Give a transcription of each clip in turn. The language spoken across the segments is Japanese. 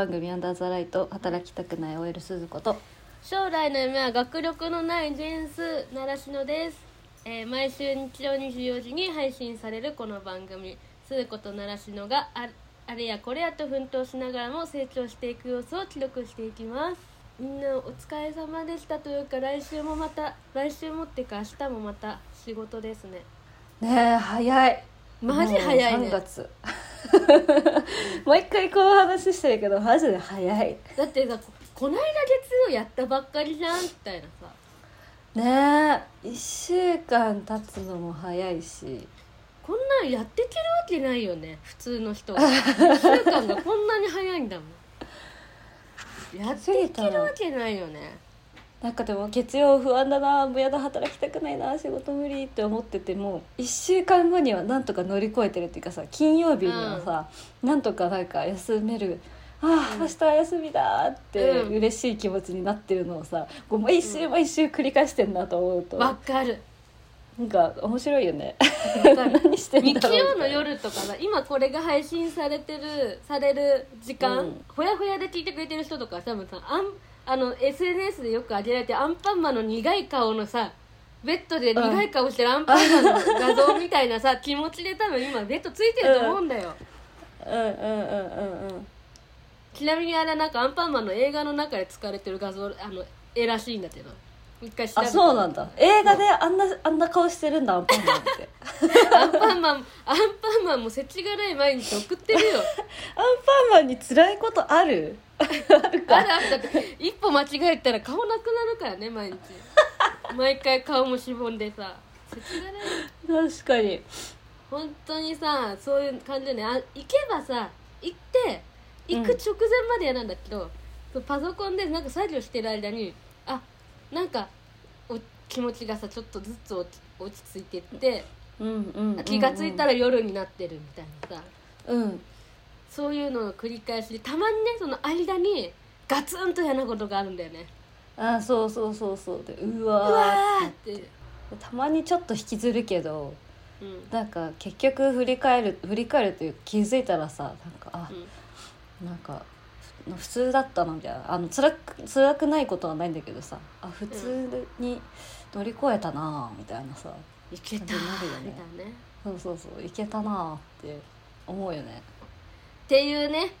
番組「アンダーザライト」働きたくない OL 鈴子と将来の夢は学力のないジェンス習志野です、えー毎週日曜24時に配信されるこの番組鈴子と習志野がああれやこれやと奮闘しながらも成長していく様子を記録していきます。みんなお疲れ様でしたというか来週もまた来週もっていうか明日もまた仕事ですね。ねえ早い。マジ早いもうね3月 毎回この話してるけどマジで早い。だってさここないだ月曜やったばっかりじゃんみたいなさ。ねえ1週間経つのも早いし。こんなんやっていけるわけないよね普通の人が1週間がこんなに早いんだもん。やっていけるわけないよねなんかでも月曜不安だなもうやだ働きたくないな仕事無理って思ってても1週間後にはなんとか乗り越えてるっていうかさ金曜日にはさ、なんとかなんか休めるああ、うん明日は休みだってうん嬉しい気持ちになってるのをさこう毎週毎週繰り返してんなと思うと、わかる。なんか面白いよね。何してんだ日曜の夜とかさ今これが配信されてるされる時間、うん。ほやほやで聞いてくれてる人とか多分さあんあの SNS でよく上げられてるアンパンマンの苦い顔のさベッドで苦い顔してるアンパンマンの画像みたいなさ気持ちで多分今ベッドついてると思うんだよ、うんうんうんうんうんちなみにあれなんかアンパンマンの映画の中で使われてる画像あの絵らしいんだけど。一回調べあてそうなんだ。映画であんなあんな顔してるんだアンパンマンって。アンパンマンアンパンマンも世知辛い毎日送ってるよ。アンパンマンに辛いことある？あるか。あるだって一歩間違えたら顔なくなるからね毎日。毎回顔もしぼんでさ。世知辛い確かに。本当にさそういう感じでね。あ行けばさ行って行く直前まで嫌なんだけど、そうパソコンでなんか作業してる間にあなんかお気持ちがさちょっとずつ落ち落ち着いてって、うんうん気がついたら夜になってるみたいなさ。うんそういうのの繰り返しでたまにねその間にガツンと嫌なことがあるんだよね。あそうそうそうそう。でううわわーって。て、たまにちょっと引きずるけどうん。なんか結局振り返る振り返るというか気づいたらさなんかあうん。なんかふ普通だったなみたいな。あの辛く辛くないことはないんだけどさあ普通に乗り越えたなみたいなさいけたなるよね。ね。そうそうそういけたなって思うよねっていうね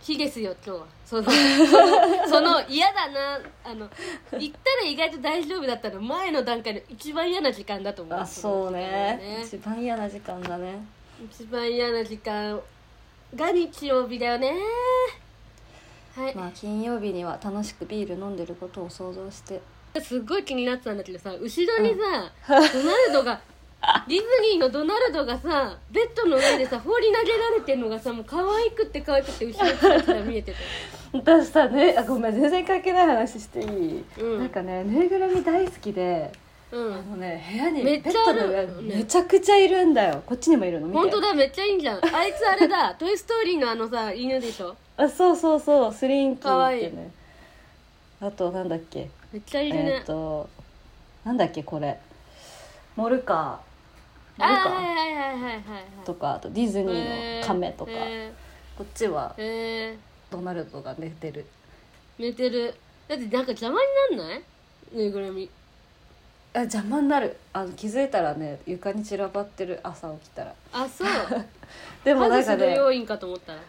日ですよ今日は。そのその嫌だな。あの言ったら意外と大丈夫だったの。前の段階で一番嫌な時間だと思う。あそうね。の時間が一番嫌な時間だね。一番嫌な時間が日曜日だよね。はい、まあ金曜日には楽しくビール飲んでることを想像して。すっごい気になってたんだけどさ後ろにさ、ドナルドがディズニーのドナルドがさベッドの上でさ放り投げられてんのがさもう可愛くって可愛くて後ろちらちら見えてた。私さねあごめん全然関係ない話していい、うん。なんかねぬいぐるみ大好きでうあんのね部屋にベッドの上ねめちゃくちゃいるんだよ。こっちにもいるの本当だめっちゃいいじゃん。あいつあれだ「トイ・ストーリー」のあのさ犬でしょ。あそうそうそう。スリンキーってね。あとなんだっけめっちゃい。るえねっ、となんだっけこれモルカーモルカあはいはいはいはいはいはい。ーとかあとディズニーの亀とか、へこっちはドナルドが寝てる。ー寝てる。だってなんか邪魔になんない？ぬいぐるみ。あ邪魔になる。あの気づいたらね床に散らばってる。朝起きたら。あそう。でもなんかね要因かと思ったら。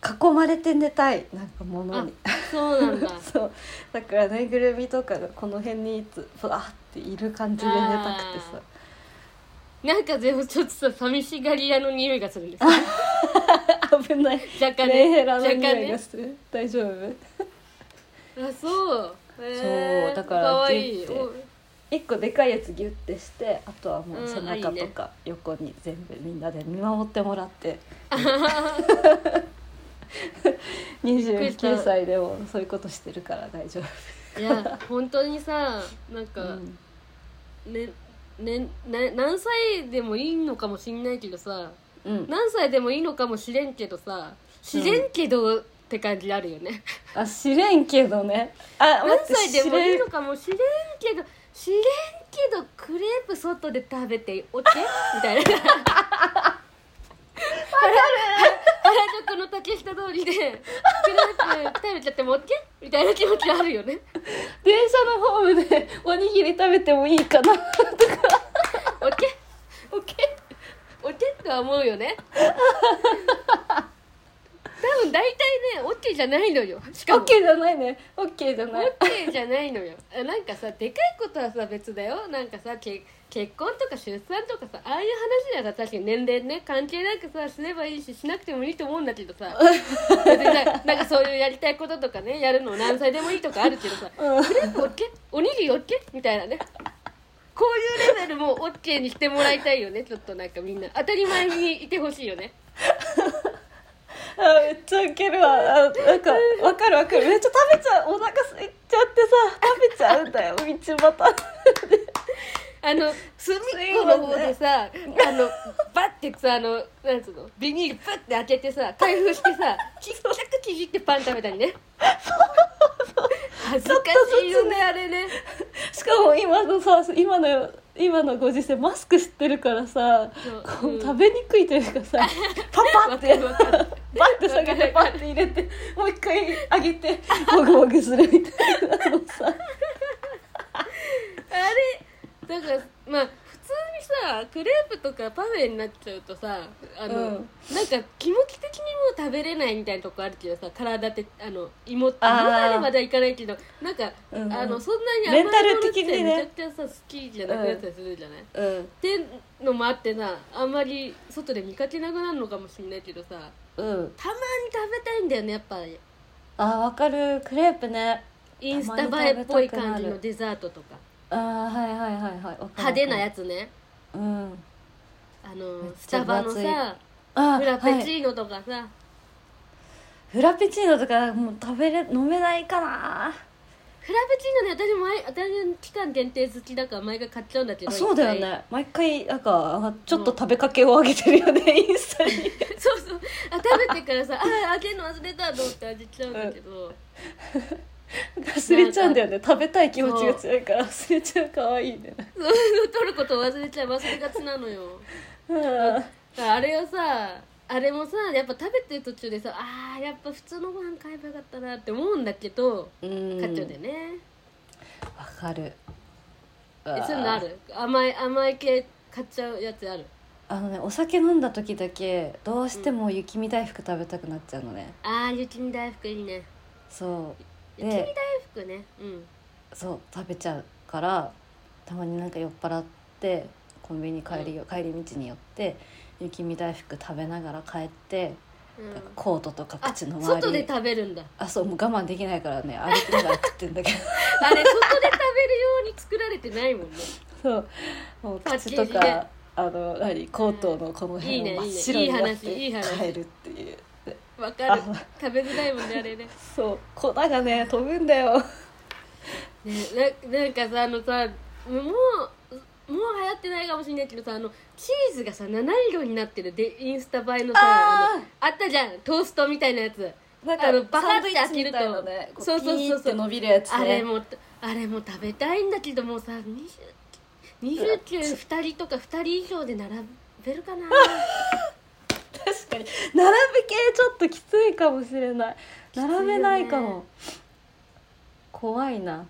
囲まれて寝たい。なんか物に。そうなんだ。そう。だからぬいぐるみとかがこの辺にいつふわっている感じで寝たくてさなんかでもちょっとさ寂しがり屋の匂いがするんです危ない。若干ね。メンヘラの若干匂いねがする、大丈夫？あそう。へー。そうだからかわいいギュッて。お一個でかいやつギュッてしてあとはもううん背中とか横に全部みんなで見守ってもらって。29歳でもそういうことしてるから大丈夫いや本当にさなんか、うんねねね何歳でもいいのかもしんないけどさうん、何歳でもいいのかもしれんけどさ知れんけどって感じあるよね、あ知れんけどね。あ何歳でもいいのかもしれんけど知れんけどクレープ外で食べておけ？みたいな。腹腹宿の竹下通りでクレープ食べちゃっても OK? みたいな気持ちあるよね。電車のホームでおにぎり食べてもいいかな OK? OK OK? とは思うよね。多分大体ね OK じゃないのよ。しかも。OK じゃないね。OK じゃない。OK じゃないのよ。あなんかさでかいことはさ別だよ。なんかさけ結婚とか出産とかさああいう話ではさ確かに年齢ね関係なくさすればいいししなくてもいいと思うんだけどさ。別にさ なんかそういうやりたいこととかねやるの何歳でもいいとかあるけどさ。うん。クレープ OK? おにぎり OK? みたいなねこういうレベルも OK にしてもらいたいよね。ちょっとなんかみんな当たり前にいてほしいよね。あめっちゃウケるわ。あなんかわかるわかる。めっちゃ食べちゃうお腹空いちゃってさ食べちゃうんだよ。道端。あの隅っこの方でさあのバッてさあのなんつうの？ビニールパッて開けてさ開封してさちっちゃくちぎってパン食べたりね。恥ずかしいよねあれね。しかも今のさ今の今のご時世マスクしてるからさこううん。食べにくいというかさ パパってわかるわかる。バッて下げてパッて入れてもう一回上げてもぐもぐするみたいなのさ。あれだからまあさクレープとかパフェになっちゃうとさあの、うん。なんか気持ち的にもう食べれないみたいなとこあるけどさ体って。あの芋芋まではいかないけどなんか、うんうん。あのそんなに甘いものってめちゃくちゃさ好きじゃなくなったりするじゃない、うん。ってのもあってなあんまり外で見かけなくなるのかもしれないけどさうん。たまに食べたいんだよねやっぱ。りあわかる。クレープね。インスタ映えっぽい感じのデザートとか。あーはいはいはいはい。派手なやつねうん。あのスタバのさあフラペチはいーノとかさ、フラペチーノとかもう食べれ飲めないかな。フラペチーノね私前私期間限定好きだから毎回買っちゃうんだけどあそうだよね。毎回なんかちょっと食べかけをあげてるよね、インスタに。そうそう。あ食べてからさああげるの忘れたと思ってあげちゃうんだけど、忘れちゃうんだよね。食べたい気持ちが強いから。忘れちゃう可愛いね。そう。いうの取ることを忘れちゃう忘れがちなのよ。うん。あれをさあれもさやっぱ食べてる途中でさあーやっぱ普通のご飯買えばよかったなって思うんだけどうん。買っちゃうんだよね、わかる。えそういうのある？甘い甘い系買っちゃうやつある？あのねお酒飲んだ時だけどうしても雪見大福食べたくなっちゃうのね、あー雪見大福いいね。そう雪見大で福ね。うん。そう食べちゃうからたまになんか酔っ払ってコンビニ帰りよ、帰り道に寄って雪見大福食べながら帰って、うん。コートとかあ口の周外でり食べるんだ。あそうもう我慢できないからね歩きながら食ってんだけど。あれ外で食べるように作られてないもんね。そう。もう口とかあの何コートのこの辺を真っ白になって話。帰るっていうわかる。あ食べづらいもんねあれね。そう。粉がね飛ぶんだよ。ねななんかさあのさもうもう流行ってないかもしれないけどさあのチーズがさ七色になってる。でインスタ映えのさあのあったじゃん。トーストみたいなやつ。なんあのバカって開けると。ねこそうそうそうそう。伸びるやつね。あれもあれも食べたいんだけどもうさ20 29人とか2人以上で並べるかな確かに。並べ系ちょっときついかもしれない。並べないかも。怖いな。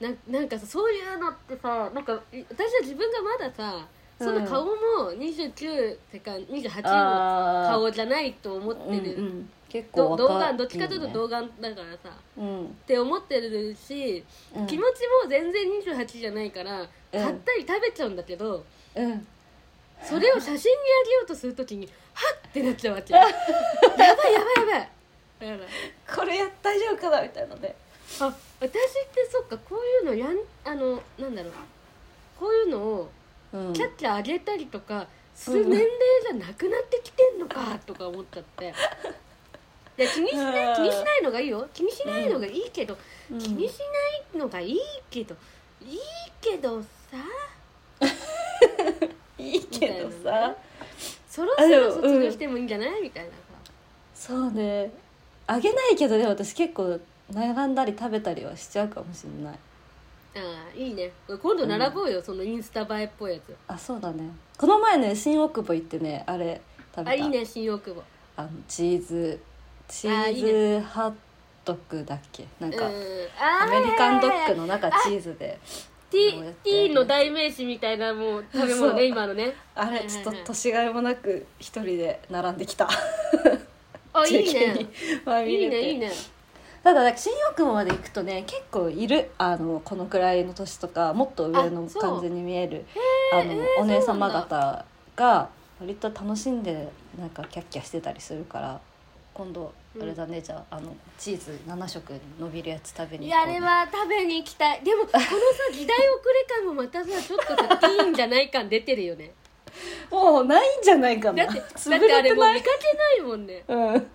ななんかさそういうのってさなんかい私は自分がまださその顔も29ってか28の顔じゃないと思ってうんうる、ん。結ど構童顔どっちかというと童顔だからさ。うん。って思ってるし、うん。気持ちも全然28じゃないから買ったり食べちゃうんだけど、うん。それを写真にあげようとするときにはっ！ってなっちゃうわけ やばいやばいやばい。だからこれや大丈夫かなみたいなね。あ私ってそっかこういうのやんあのなんだろう。こういうのをうん。キャッキャあげたりとかする年齢じゃなくなってきてんのかとか思っちゃって。で気にしないうん。気にしないのがいいよ。気にしないのがいいけど、うん。気にしないのがいいけどいいけどさいいけどさ。ねそろそろ卒業してもいいんじゃない、みたいな。さそうね。あげないけどでも私結構並んだり食べたりはしちゃうかもしれない。ああいいね。今度並ぼうよ、そのインスタ映えっぽいやつ。あそうだね。この前ね新大久保行ってねあれ食べた。あいいね新大久保。あのチーズチあーズハットクだっけ？なんか、うん。アメリカンドッグのの中チーズでって T の代名詞みたいなもう食べ物ね今のね。あれちょっと年がいもなく一人で並んできた。あ いいね。いいねいいね。ただ新大久保まで行くとね結構いる。あのこのくらいの年とかもっと上の感じに見える。あの、お姉様方が割と楽しんでなんかキャッキャしてたりするから今度あれだね、じゃああのチーズ7色伸びるやつ食べにい行こうやあれは食べに行きたい。でもこのさ時代遅れ感もまたさちょっとさティーンじゃない感出てるよね。もうないんじゃないかな。だってだっ潰てあれれてないもう見かけないもんね。うん。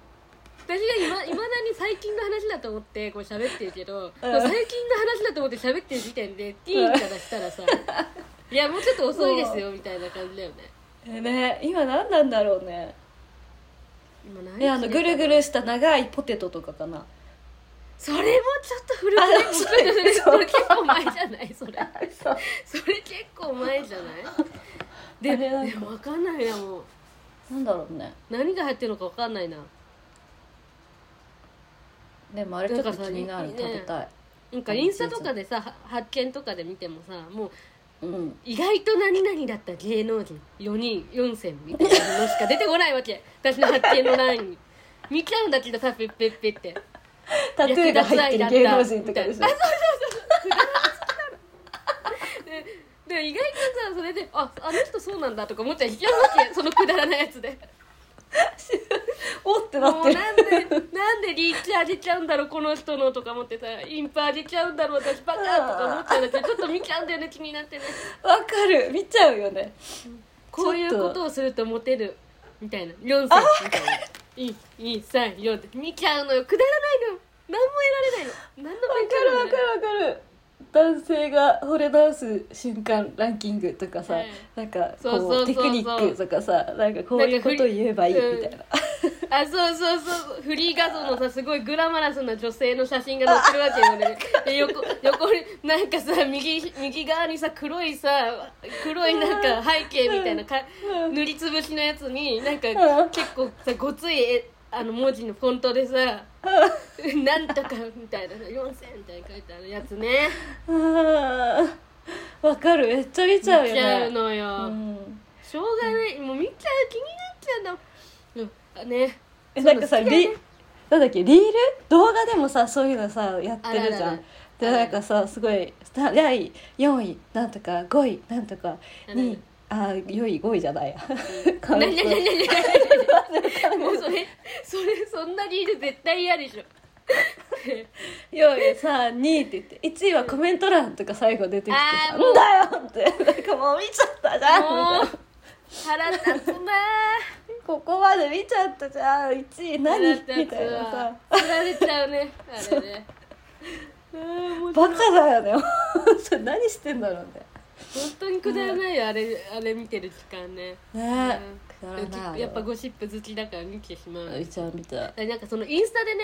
私がいまいまだに最近の話だと思ってこう喋ってるけど、うん。最近の話だと思って喋ってる時点でティーンからしたらさ、いやもうちょっと遅いですよみたいな感じだよね。えね今何なんだろうね今何えあのぐるぐるした長いポテトとかかな。それもちょっと古くない。それそれ結構前じゃないそれ。それ結構前じゃない？ででも分かんないなも。うなんだろうね。何が入ってるのか分かんないな。でもあれちょっと気になる。なんかさ食べたい。なんかインスタとかでさは発見とかで見てもさもううん。意外と何々だった芸能人。4人4選みたいなのしか出てこないわけ。私の発見の欄に見ちゃうんだけどさペッペッペって。タトゥーが入ってる芸能人とかでしょ。あでで意外とさそれでああの人そうなんだとか思っちゃいけないわけ。そのくだらないやつで おってなってる。もうなんでなんでリーチ上げちゃうんだろうこの人のとか思ってさインパ上げちゃうんだろう私バカとか思っちゃうんだけどちょっと見ちゃうんだよね気になってね。わかる。見ちゃうよね。こういうことをするとモテるみたいな。4歳みたいな。1234って。見ちゃうのよ。くだらないのよ。何も得られないの。何のわ勉かるわかるわかる男性が惚れ直す瞬間ランキングとかさ、はいなんかそうそうこそううそう。テクニックとかさなんかこういうこと言えばいいみたいな。あそうそうそうフリー画像のさすごいグラマラスな女性の写真が載ってるわけよね。で横横になんかさ右右側にさ黒いさ黒いなんか背景みたいなかうん。塗りつぶしのやつになんかうん。結構さごつい絵あの文字のフォントでさ「なんとか」みたいな4000みたいに書いてあるやつね。わかる。めっちゃ見ちゃうよ見ちゃうねのよ、うん。しょうがない。もう見ちゃう気になっちゃうんだもんうん。あね。えなんかさね。リなんだっけリール？動画でもさそういうのさやってるじゃん。でなんかさすごいさ第4位なんとか5位なんとかある2位あ4位5位じゃないやなになになになにもうそれそれそんなリール絶対嫌でしょ4位3位って言って1位はコメント欄とか最後出てきてさ「んだよ!」ってなんかもう見ちゃったじゃんみもうたいな腹立つなここまで見ちゃったじゃん1位何みたいなさつられちゃうねあれねバカだよねそれ何してんだろうね本当にくだらないよあれあれ見てる時間ね。ねくだうんらないやっぱゴシップ好きだから見てしまう。見ちゃう見ちゃうなんかそのインスタでね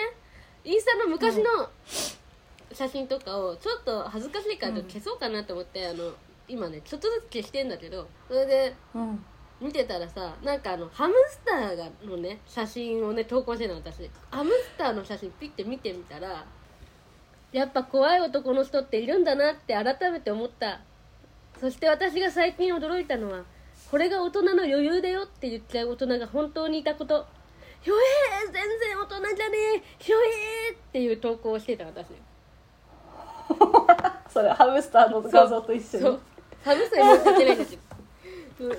インスタの昔の写真とかをちょっと恥ずかしいから消そうかなと思って、あの今ねちょっとずつ消してんだけどそれでうん。見てたらさなんかあのハムスターがのね写真をね投稿してるの私。ハムスターの写真ピッて見てみたらやっぱ怖い男の人っているんだなって改めて思ったそして私が最近驚いたのはこれが大人の余裕だよって言っちゃう大人が本当にいたこと。ひょえー全然大人じゃねえ。ひょえーっていう投稿をしてた私。それハムスターの画像と一緒に。ハムスターに申し訳ないんだけど、うん。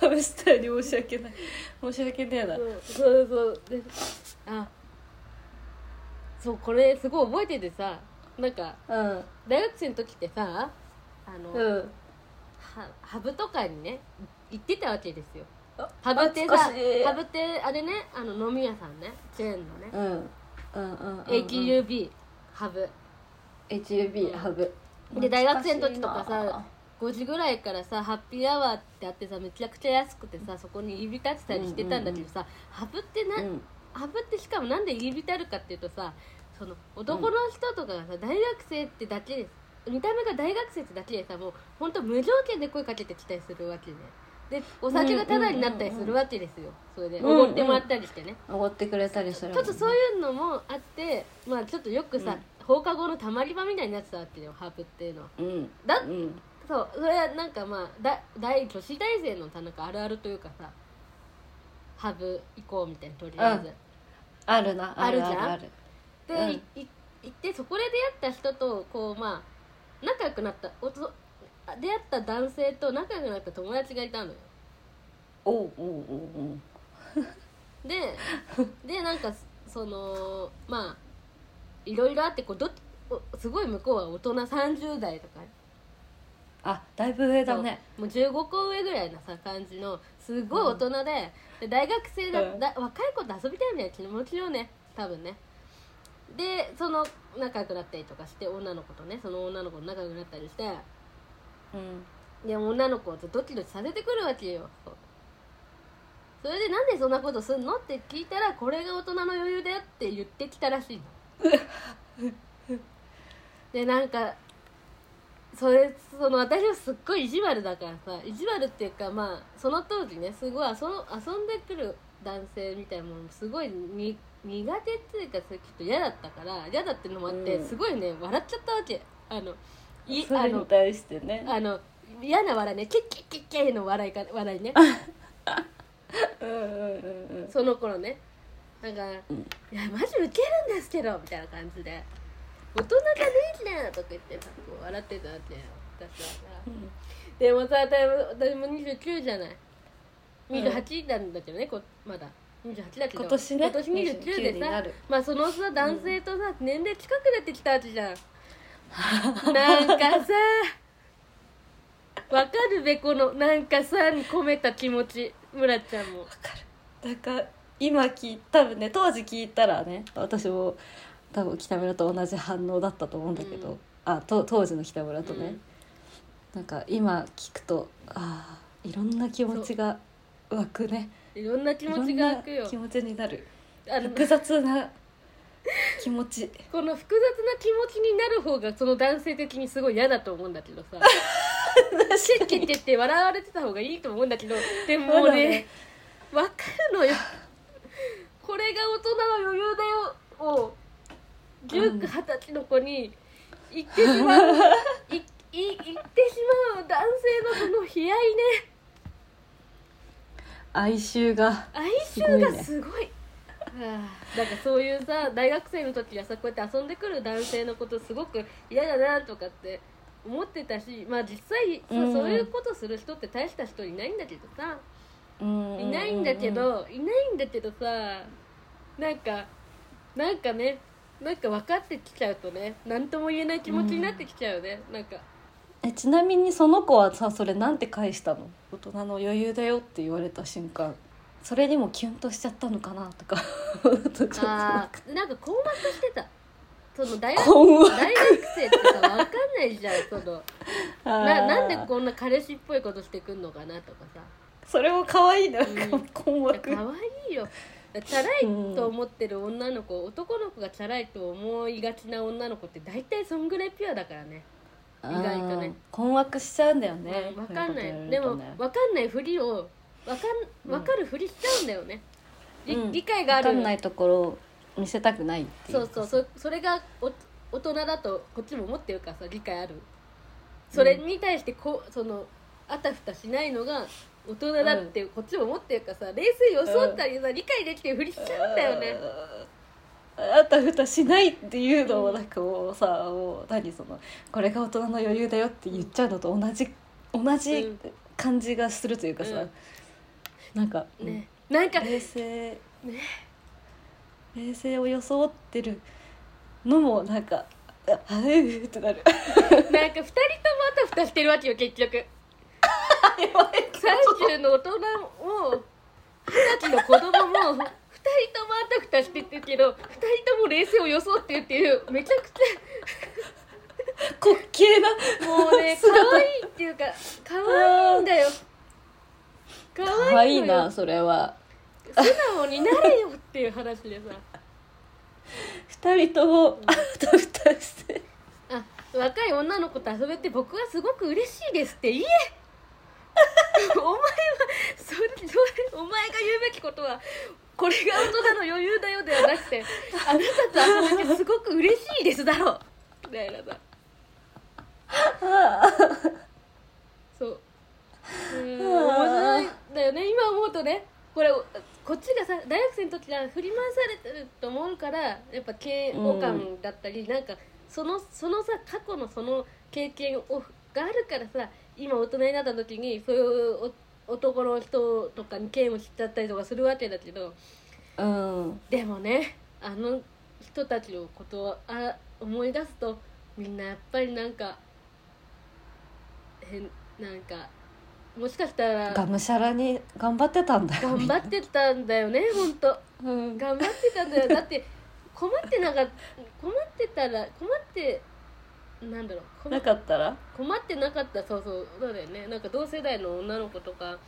ハムスターに申し訳ない。申し訳ねえな。そうそうそう。であそうこれすごい覚えててさなんかうん。大学生の時ってさあの、うん。はハブとかにね行ってたわけですよ。あハブってさハブってあれねあの飲み屋さんねチェーンのね、うんうんうんうん。うん AQUB ハブ。HUB ハブ。で大学生の時とか懐さ5時ぐらいからさハッピーアワーってあってさめちゃくちゃ安くてさそこに入り浸ってたりしてたんだけどさ、ハブってな、うん。ハブってしかもなんで入り浸るかっていうとさその男の人とかがさ、大学生ってだけです見た目が大学生ってだけでさもうほんと無条件で声かけてきたりするわけね。でお酒がタダになったりするわけですよ。それでうんおごってもらったりしてね、おごってくれたりするちょっとそういうのもあってまあちょっとよくさ、放課後のたまり場みたいになってたわけよハープっていうのは。ううん。だうん。そうそれはなんかまあだ大女子大生のたなんかあるあるというかさハブ行こうみたいなとりあえず、あるな。あるじゃんある。あるで、行ってそこで出会った人とこうまあ仲良くなったおとあ出会った男性と仲良くなった友達がいたのよ。おうおうおうおう。ででなんかそのまあいろいろあってこうどすごい向こうは大人30代とか。あだいぶ上だね。もう15個上ぐらいなさ感じのすごい大人で,、で大学生だ、うん。だ若い子と遊びたいみたいな気持ちよね多分ねでその仲良くなったりとかして女の子とねその女の子と仲良くなったりしてうん。で女の子をドキドキさせてくるわけよ。それでなんでそんなことすんのって聞いたらこれが大人の余裕だよって言ってきたらしいの。でなんかそれその私はすっごい意地悪だからさ意地悪っていうかまあその当時ねすごい遊ん遊んでくる男性みたいなものすごいに苦手っていうかそれちょっと嫌だったから嫌だってのもあって、うん。すごいね笑っちゃったわけ。あのいそあのれに対してね。あの嫌な笑いね。キッキッキッキッの笑いか笑いね。うんうんうんうん。その頃ね。なんか「うん。いやマジウケるんですけど」みたいな感じで「大人じゃねえじゃん」とか言ってさこう笑ってたわけよ。私はさ。でもさ私も私も29じゃない。28なんだけどねこまだ28だけど。今年ね今年29 29でさ。まあそのさ男性とさ、年齢近くなってきたわけじゃん。なんかさわかるべこのなんかさに込めた気持ち村ちゃんも。だから今聞い多分ね当時聞いたらね私も多分北村と同じ反応だったと思うんだけど、うん。あと当時の北村とね、うん。なんか今聞くとああいろんな気持ちが湧くねいろんな気持ちが湧くよ。気持ちになる。複雑な気持ち。この複雑な気持ちになる方がその男性的にすごい嫌だと思うんだけどさ。シェッケッケって笑われてた方がいいと思うんだけどでもねねわかるのよ。これが大人の余裕だよを19、20歳の子に言ってしまう。いい言ってしまう男性のその悲哀ね哀愁が哀愁がすごいはあなんかそういうさ大学生の時はさこうやって遊んでくる男性のことすごく嫌だなとかって思ってたしまあ実際そう,、うん。そういうことする人って大した人いないんだけどさ。いいないんだけどいないんだけどさなんかなんかねなんか分かってきちゃうとね何とも言えない気持ちになってきちゃうね、なんかえちなみにその子はさそれなんて返したの？大人の余裕だよって言われた瞬間。それにもキュンとしちゃったのかなとか。ちょっとあーなんか困惑してた。その大学困惑。大学生ってさ分かんないじゃんその。ななんでこんな彼氏っぽいことしてくんのかなとかさ。それも可愛いな、うん。困惑。可愛いよ。チャラいと思ってる女の子、男の子がチャラいと思いがちな女の子って大体そんぐらいピュアだからね意外とね。うん。困惑しちゃうんだよね、分かんない、そううことでも分かんないふりを分かん分かるふりしちゃうんだよね、りうん。理解がある。分かんないところを見せたくないっていそうそうそそれがお大人だとこっちも思ってるからさ理解ある。それに対してこうそのあたふたしないのが大人だってこっちも思ってるからさ冷静に装ったりさ、理解できてふりしちゃうんだよねあたふたしないっていうのもなんかもうさもう何そのこれが大人の余裕だよって言っちゃうのと同じ同じ感じがするというかさ、うん。なんか、ねなんか冷静、冷静を装ってるのもなんかああうーってなる。なんか二人ともあたふたしてるわけよ結局。30の大人も二十歳の子供も二人ともあたふたしてるけど二人とも冷静を装ってるっていうめちゃくち滑稽なゃもうね 可愛いっていうか可愛いんだよ。可可愛いいなそれは。素直になれよっていう話でさ。二人ともあたふたして。あ若い女の子と遊べて僕はすごく嬉しいですって言え。お前はそれお前が言うべきことはこれが大人の余裕だよではなくてあなたと遊べてすごく嬉しいですだろみたいなさそう。うん面白いんだよね。今思うとねこれこっちがさ大学生の時は振り回されてると思うからやっぱ嫌悪感だったり、なんかそのそのさ過去のその経験をがあるからさ今大人になった時にそういうお男の人とかに嫌悪しちゃったりとかするわけだけどうん。でもねあの人たちのことをあ思い出すとみんなやっぱりなんか変なんかもしかしたらがむしゃらに頑張ってたんだよ頑張ってたんだよね本当うん。頑張ってたんだよ。だって困ってなか困ってたら困ってなんだろう困なかったら？困ってなかったそうそうそうだよね。なんか同世代の女の子とか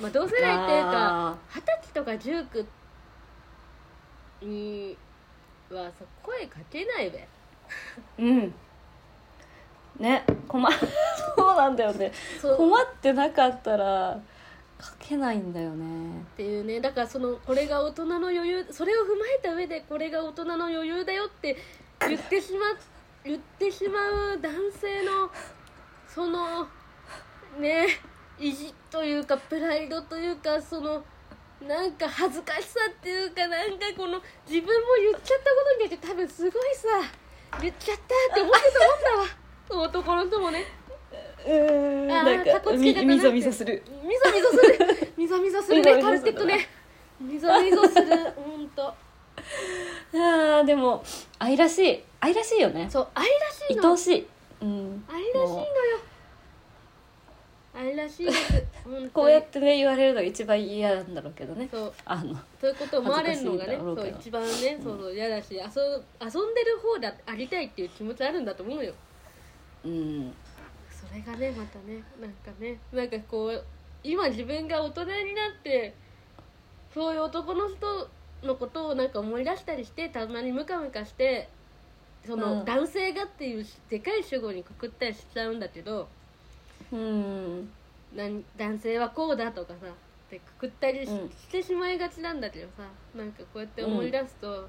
まあ同世代っていうかあ二十歳とか19にはさ声かけないべ。ーうん。ね困 そうなんだよね。困ってなかったら書けないんだよね。っていうね。だからそのこれが大人の余裕それを踏まえた上でこれが大人の余裕だよって言ってしま言ってしまう男性のそのね意地というかプライドというかそのなんか恥ずかしさっていうかなんかこの自分も言っちゃったことによって多分すごいさ言っちゃったって思ってたもんだわ。男の人もね。うんあこつけたくなって。みみぞみぞする。みぞみぞする。みぞみぞする。ねカルテットね。みぞみぞする。ほんと。あーでも愛らしい愛らしいよね。そう愛らしいの。愛おしい。うん。愛らしいのよ。も愛らしいです。本当に。こうやってね言われるのが一番嫌なんだろうけどね。そう。あのそういうこと思われるのがねそう恥ずかしいだろうけど。一番ねそうそう嫌だし遊遊んでる方だありたいっていう気持ちあるんだと思うよ。うん。それがねまたねなんかねなんかこう今自分が大人になってそういう男の人のことをなんか思い出したりしてたまにムカムカしてその、うん。男性がっていうでかい主語にくくったりしちゃうんだけどうん。なん男性はこうだとかさってくくったりし,、うん。てしまいがちなんだけどさなんかこうやって思い出すと、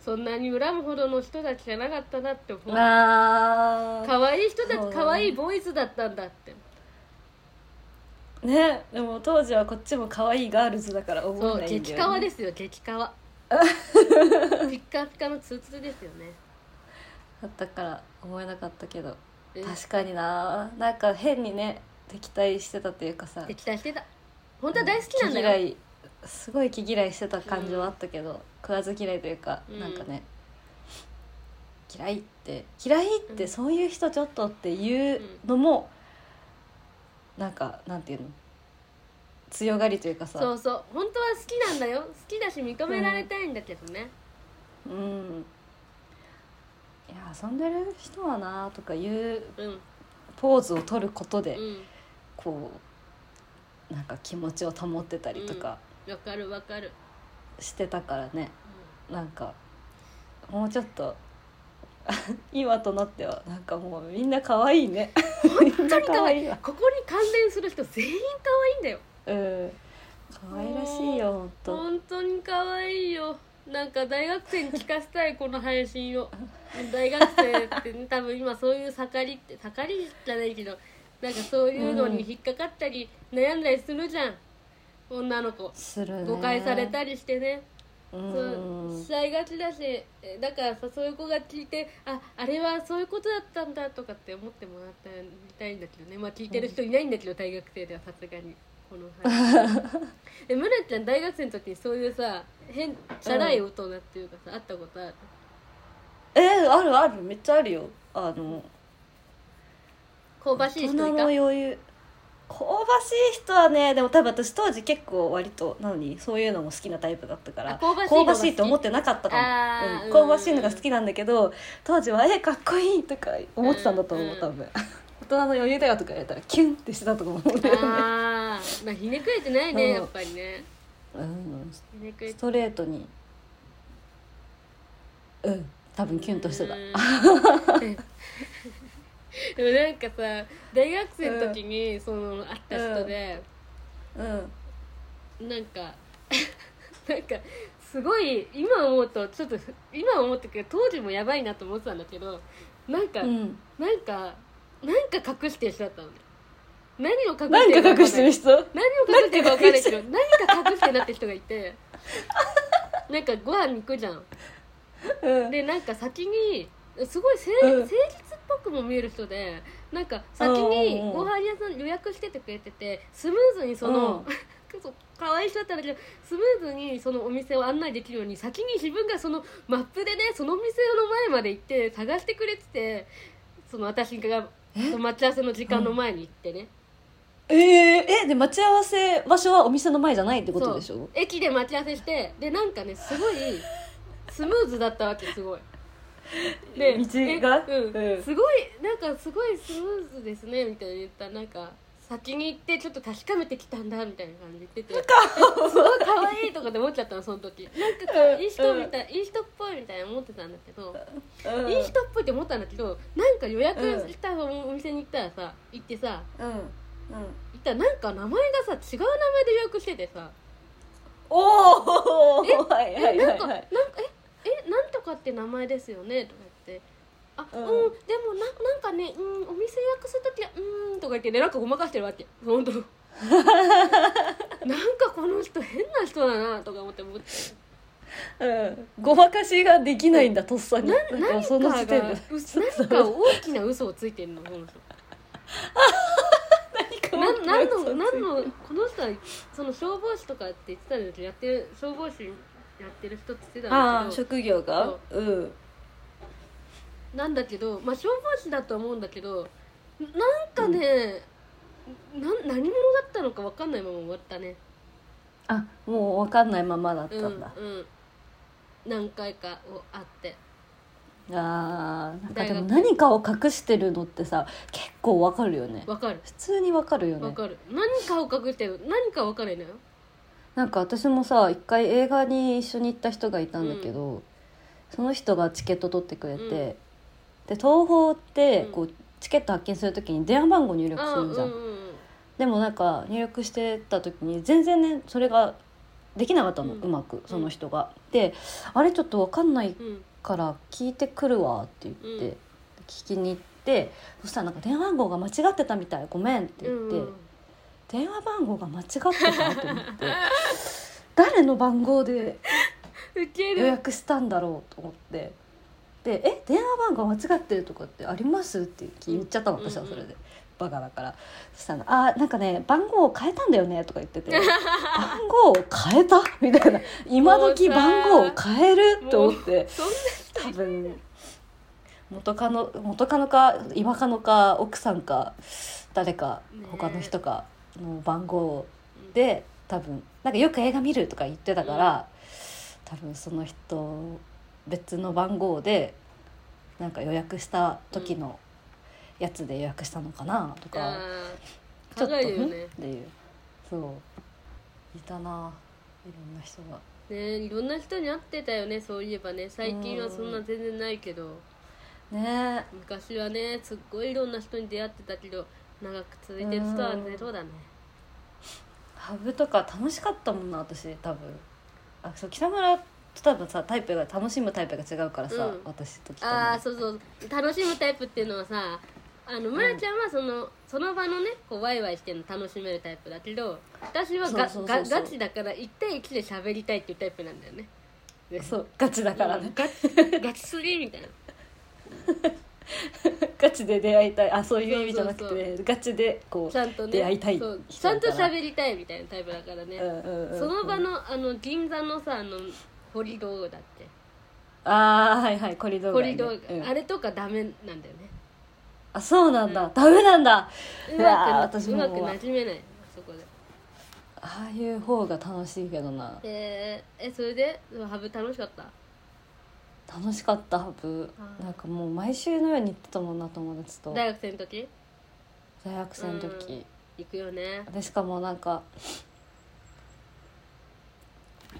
そんなに恨むほどの人たちじゃなかったなって思う。あー。可愛い人たちそうだね。可愛いボーイズだったんだって。ねでも当時はこっちも可愛いガールズだから思そうえないんだよ、ね、激カワですよ激カワ。ピッカピカのツーツーですよねだったから思えなかったけどえ。確かにな。なんか変にね敵対してたというかさ。敵対してた。本当は大好きなんだよ。気嫌いすごい気嫌いしてた感じはあったけど、食わず嫌いというか、うん。なんかね嫌いって嫌いってそういう人ちょっとっていうのも、なんかなんていうの強がりというかさ。そうそう。本当は好きなんだよ。好きだし認められたいんだけどね、うん。いや遊んでる人はなとかいううん。ポーズを取ることで、うん。こうなんか気持ちを保ってたりとかわかるわかる、してたからね、なんかもうちょっと 今となってはなんかもうみんな可愛いね。みんな可愛いわここに関連する人全員可愛い。んだようん可愛らしいよほんと本当に可愛いよなんか大学生に聞かせたいこの配信を。大学生ってね、多分今そういう盛りって盛りじゃないけどなんかそういうのに引っかかったり悩んだりするじゃん。女の子。するね。誤解されたりしてね。うそうんしちゃいがちだしえだからさそういう子が聞いてああれはそういうことだったんだとかって思ってもらったみたいんだけどね。まあ聞いてる人いないんだけど、大学生ではさすがにこの話えむらちゃん大学生の時にそういうさ変チャラい大人っていうかさ、会ったことある？えーあるある。めっちゃあるよ。あの香ばしい大人の人いた余裕。香ばしい人はねでも多分私当時結構割となのにそういうのも好きなタイプだったからあ香ばしいって思ってなかったかも、うん。香ばしいのが好きなんだけど当時は「えかっこいい!」とか思ってたんだと思う、うん多分。大人の余裕だよとか言われたらキュンってしてたと思うんだよね。あー。まあひねくれてないね、うん。やっぱりね。うん。ストレートに。うん。多分キュンとしてた。うん。でもなんかさ大学生の時にその会った人で、うん。なんか なんかすごい今思うとちょっと今思ってくる当時もやばいなと思ってたんだけどなんか、うん。なんかなんか隠してる人だったの。ね何を隠してなんか隠してる人？何を隠してるか分かんないけど何か隠してるなって人がいて。なんかご飯に行くじゃん。うん。でなんか先にすごい誠うん。誠実っぽくも見える人でなんか先にうんうんうん。ご飯屋さん予約しててくれててスムーズにその、そう可愛い人だったんだけどスムーズにそのお店を案内できるように先に自分がそのマップでねその店の前まで行って探してくれててその私がえ？待ち合わせの時間の前に行ってね、えー、えで待ち合わせ場所はお店の前じゃないってことでしょ？駅で待ち合わせしてでなんかねすごいスムーズだったわけすごい。で道が？えうん。うん。すごいなんかすごいスムーズですねみたいな言った。らなんか先に行ってちょっと確かめてきたんだみたいな感じで言ってて。すごい 可愛いとかって思っちゃったのその時。なんかいい人みたいいい人っぽいみたいな思ってたんだけど、うん。いい人っぽいって思ったんだけどなんか予約したお店に行ったらさ行ってさうん。うん。行ったらなんか名前がさ違う名前で予約しててさ。おおえ？はいはいえなんか、なんかえ？え？なんとかって名前ですよね？とかあう、うん。んでもななんかねうんお店予約するときはうんとか言ってねなんかごまかしてるわけ。本当。なんかこの人変な人だなとか思って思って。うん。ごまかしができないんだとっさに。ななんか何そのか時点で。何か大きな嘘をついてんのこの人。な何の何のこの人はその消防士とかって言ってたんだけどやってる消防士やってる人って言ってたんああだけど。職業が？そう。うんなんだけどまあ消防士だと思うんだけどなんかね、な何者だったのか分かんないまま終わったね。あもう分かんないままだったうんんだ、うん何回かをあって。あーなんかでも何かを隠してるのってさ結構わかるよね。分かる。普通にわかるよね。分かる。何かを隠してる何か分かんないのよ。なんか私もさ一回映画に一緒に行った人がいたんだけど、その人がチケット取ってくれて、うんで東宝ってうん。こうチケット発券するときに電話番号入力あするじゃん、うんうんでもなんか入力してた時に全然ねそれができなかったの、ううんまくその人が。であれちょっとわかんないうんうん。から聞いてくるわって言って、うん。聞きに行ってそしたらなんか電話番号が間違ってたみたい。ごめんって言って、うん電話番号が間違ってたと思って 誰の番号で 予約したんだろうと思ってで「え電話番号間違ってるとかってあります?」って言っちゃったの私はそれで、バカだから。そしたら「あなんかね番号を変えたんだよね」とか言ってて「番号を変えた?」みたいな。今時番号を変える？と思って。多分元カノ元カノか今カノか奥さんか誰かね他の人かの番号で多分なんかよく映画見るとか言ってたから、多分その人別の番号でなんか予約した時のやつで予約したのかなとか、ちょっと考えるよんっねていう。そう。いたないろんな人が。ねいろんな人に会ってたよねそういえばね。最近はそんな全然ないけど。ね。昔はねすっごいいろんな人に出会ってたけど長く続いてる人はゼロだね。ハブとか楽しかったもんな私多分。あそう北村と多分さタイプが楽しむタイプが違うからさ、うん。私と北村ああそうそう。楽しむタイプっていうのはさあの村ちゃんはその、その場のねこうワイワイしてるの楽しめるタイプだけど私はががガチだから1対1で喋りたいっていうタイプなんだよね。そうガチだからね、ガチガチすぎみたいな。ガチで出会いたい。あそういう意味じゃなくてガチでこうちゃんとね出会いたいちゃんと喋りたいみたいなタイプだからね、うんうんうん。その場のあの銀座のさあのコリドーだっけああはいはいコリドー街ね。コリドー、うん。あれとかダメなんだよね。あそうなんだ、ダメなんだ。うまくうまく馴染めないそこで。ああいう方が楽しいけどな。えー、えそれでハブ楽しかった？楽しかったハブ。なんかもう毎週のように行ってたもんな友達と。大学生の時？大学生の時、行くよね。でしかもなんか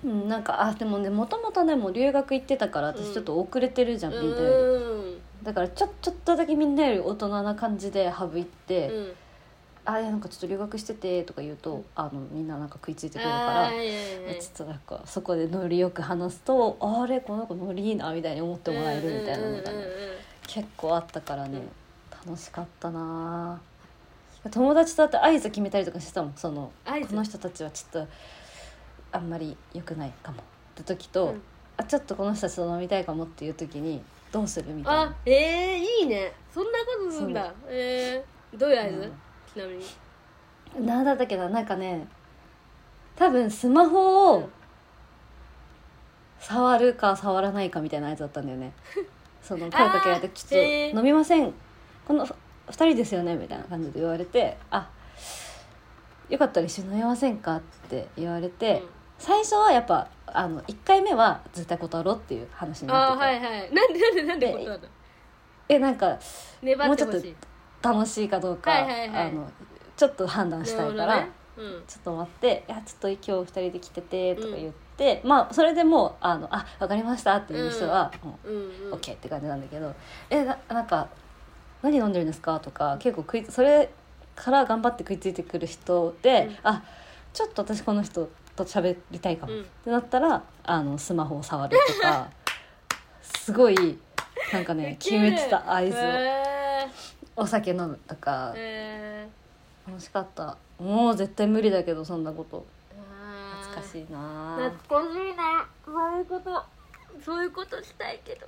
うんなんかあでもねもともとねもう留学行ってたからうん。私ちょっと遅れてるじゃん、うみんなより。んだからちょちょっとだけみんなより大人な感じでハブ行って「うん。あいやなんかちょっと留学してて」とか言うと、うん。あのみんななんか食いついてくるからちょっとなんかそこでノリよく話すと「あれこの子ノリいいな」みたいに思ってもらえるみたいなのがね結構あったからね楽しかったな。友達と会って合図決めたりとかしてたもんそのこの人たちはちょっとあんまり良くないかもって時と、うん。あちょっとこの人たちと飲みたいかもっていう時にどうするみたいあな。えー、いいね。そんなことするんだ。えー、どういう合図、うん。ちなみに。なんだったっけななんかね多分スマホをうん。触るか触らないかみたいなやつだったんだよね。その声かけられて「ちょっと飲みません。このふ2人ですよね」みたいな感じで言われて「あよかったら一緒に飲みませんか?」って言われて、最初はやっぱあの1回目は絶対断ろうっていう話になってて、ーはいはい。なんでなんでなんでことだったえなんか粘ってほしもうちょっい楽しいかどうか、はいはいはい。あのちょっと判断したいから。なるほどね。ちょっと待って「いやちょっと今日二人で来てて」とか言って、まあそれでもう「あのあ分かりました」っていう人はもうんうん。ううん OK って感じなんだけど「えななんか何飲んでるんですか?」とか結構食いそれから頑張って食いついてくる人で「うん。あちょっと私この人と喋りたいかも」うん。ってなったらあのスマホを触るとか すごいなんかね決めてた合図を。へお酒飲むとか。ー。へ楽しかった。もう絶対無理だけどそんなこと。懐かしいな。懐かしいな。そういうこと。そういうことしたいけど。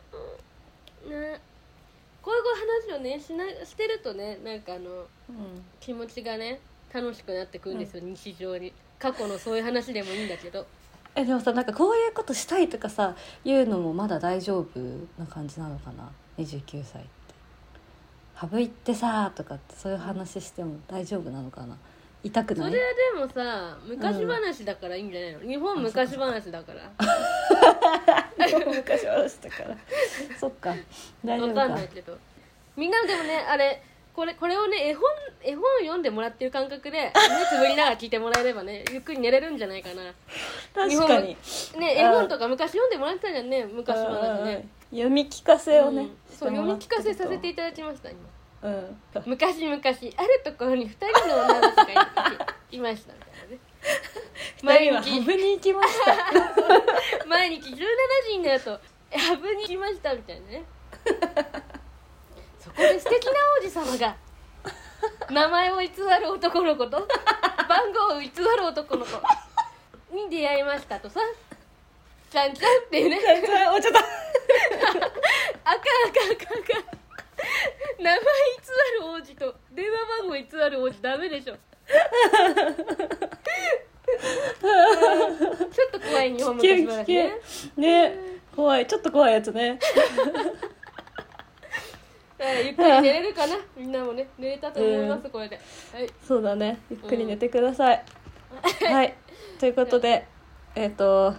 ね。こういう話をねしなしてるとねなんかあのうん。気持ちがね楽しくなってくるんですよ、日常に過去のそういう話でもいいんだけど。えでもさなんかこういうことしたいとかさ言うのもまだ大丈夫な感じなのかな？29歳って「ハブ行ってさ」とかってそういう話しても大丈夫なのかな？痛くない？それはでもさ昔話だからいいんじゃないの、日本昔話だから。昔話だから。そっか。大丈わかん夫かないけど。みんなでもねあれこれこれをね絵本絵本読んでもらってる感覚で目つぶりながら聞いてもらえればね ゆっくり寝れるんじゃないかな。確かに。ね絵本とか昔読んでもらってたじゃんね昔話ね。うん読み聞かせをね、うん。そう読み聞かせさせていただきました今。うん。昔々あるところに二人の女の子がいいました。みたいなねハブに行きました。毎日。17時になるとハブに行きましたみたいなね。そこで素敵な王子様が名前を偽る男の子と番号を偽る男の子に出会いましたとさ。ちゃんちゃんっていうねおちょっと。あかんあかんあかんあかん。名前偽る王子と電話番号偽る王子ダメでしょ。ちょっと怖い日本危険危昔話ね。険ね怖い。ちょっと怖いやつね。はいゆっくり寝れるかな？みんなもね寝れたと思います、これで。はい。そうだね。ゆっくり寝てください、はい。ということでえっ、と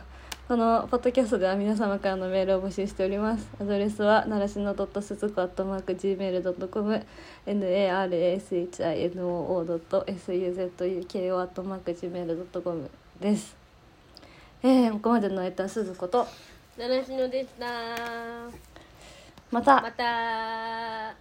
このポッドキャストでは皆様からのメールを募集しております。アドレスはならしのドットすずこアットマーク Gmail.com narashino suzuko アットマーク Gmail.com です。えー、ここまでの相手はすずこと七しでしたまた。また。